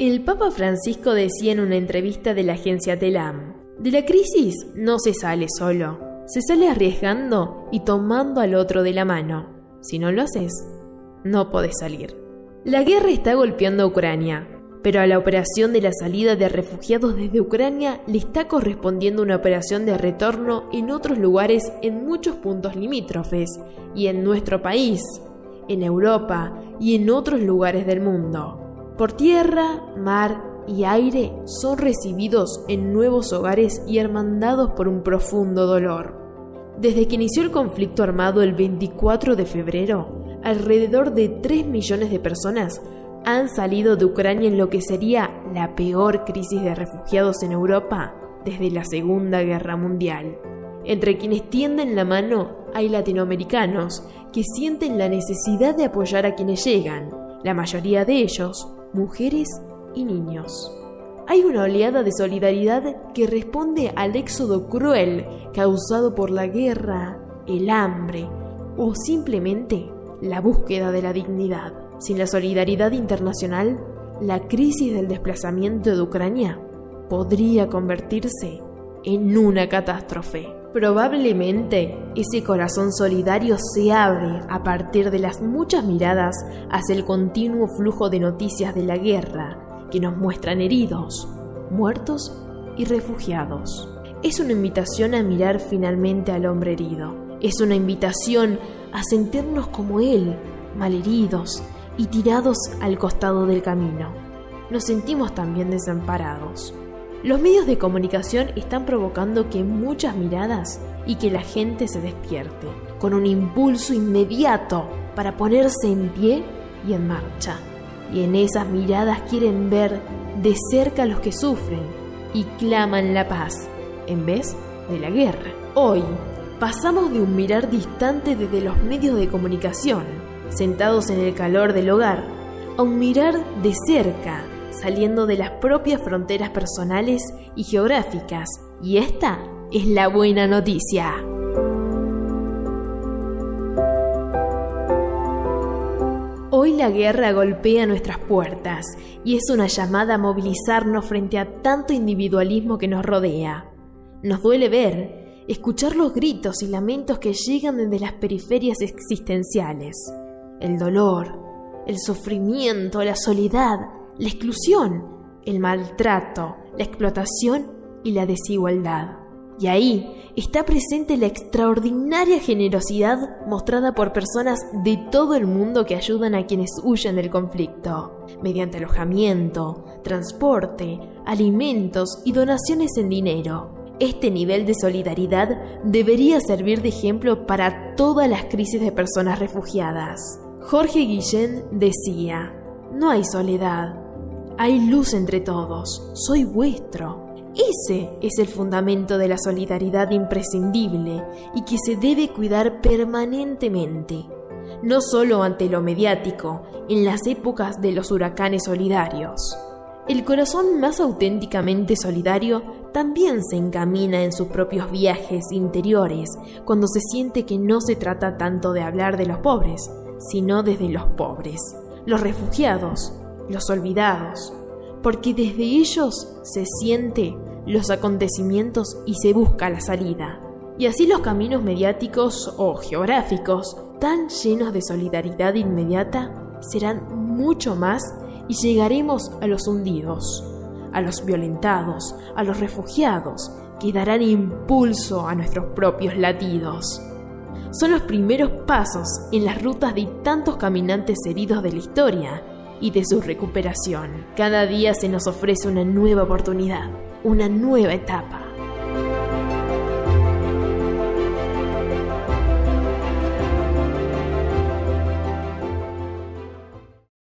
El Papa Francisco decía en una entrevista de la agencia Telam, de la crisis no se sale solo, se sale arriesgando y tomando al otro de la mano. Si no lo haces, no podés salir. La guerra está golpeando a Ucrania, pero a la operación de la salida de refugiados desde Ucrania le está correspondiendo una operación de retorno en otros lugares en muchos puntos limítrofes y en nuestro país, en Europa y en otros lugares del mundo. Por tierra, mar y aire son recibidos en nuevos hogares y hermandados por un profundo dolor. Desde que inició el conflicto armado el 24 de febrero, alrededor de 3 millones de personas han salido de Ucrania en lo que sería la peor crisis de refugiados en Europa desde la Segunda Guerra Mundial. Entre quienes tienden la mano hay latinoamericanos que sienten la necesidad de apoyar a quienes llegan, la mayoría de ellos mujeres y niños. Hay una oleada de solidaridad que responde al éxodo cruel causado por la guerra, el hambre o simplemente la búsqueda de la dignidad. Sin la solidaridad internacional, la crisis del desplazamiento de Ucrania podría convertirse en una catástrofe. Probablemente ese corazón solidario se abre a partir de las muchas miradas hacia el continuo flujo de noticias de la guerra que nos muestran heridos, muertos y refugiados. Es una invitación a mirar finalmente al hombre herido. Es una invitación a sentirnos como él, malheridos y tirados al costado del camino. Nos sentimos también desamparados. Los medios de comunicación están provocando que muchas miradas y que la gente se despierte, con un impulso inmediato para ponerse en pie y en marcha. Y en esas miradas quieren ver de cerca a los que sufren y claman la paz, en vez de la guerra. Hoy pasamos de un mirar distante desde los medios de comunicación sentados en el calor del hogar, a un mirar de cerca, saliendo de las propias fronteras personales y geográficas. Y esta es la buena noticia. Hoy la guerra golpea nuestras puertas y es una llamada a movilizarnos frente a tanto individualismo que nos rodea. Nos duele ver, escuchar los gritos y lamentos que llegan desde las periferias existenciales el dolor, el sufrimiento, la soledad, la exclusión, el maltrato, la explotación y la desigualdad. Y ahí está presente la extraordinaria generosidad mostrada por personas de todo el mundo que ayudan a quienes huyen del conflicto, mediante alojamiento, transporte, alimentos y donaciones en dinero. Este nivel de solidaridad debería servir de ejemplo para todas las crisis de personas refugiadas. Jorge Guillén decía, no hay soledad, hay luz entre todos, soy vuestro. Ese es el fundamento de la solidaridad imprescindible y que se debe cuidar permanentemente, no solo ante lo mediático, en las épocas de los huracanes solidarios. El corazón más auténticamente solidario también se encamina en sus propios viajes interiores cuando se siente que no se trata tanto de hablar de los pobres, sino desde los pobres, los refugiados, los olvidados, porque desde ellos se siente los acontecimientos y se busca la salida. Y así los caminos mediáticos o geográficos, tan llenos de solidaridad inmediata, serán mucho más y llegaremos a los hundidos, a los violentados, a los refugiados, que darán impulso a nuestros propios latidos son los primeros pasos en las rutas de tantos caminantes heridos de la historia y de su recuperación. Cada día se nos ofrece una nueva oportunidad, una nueva etapa.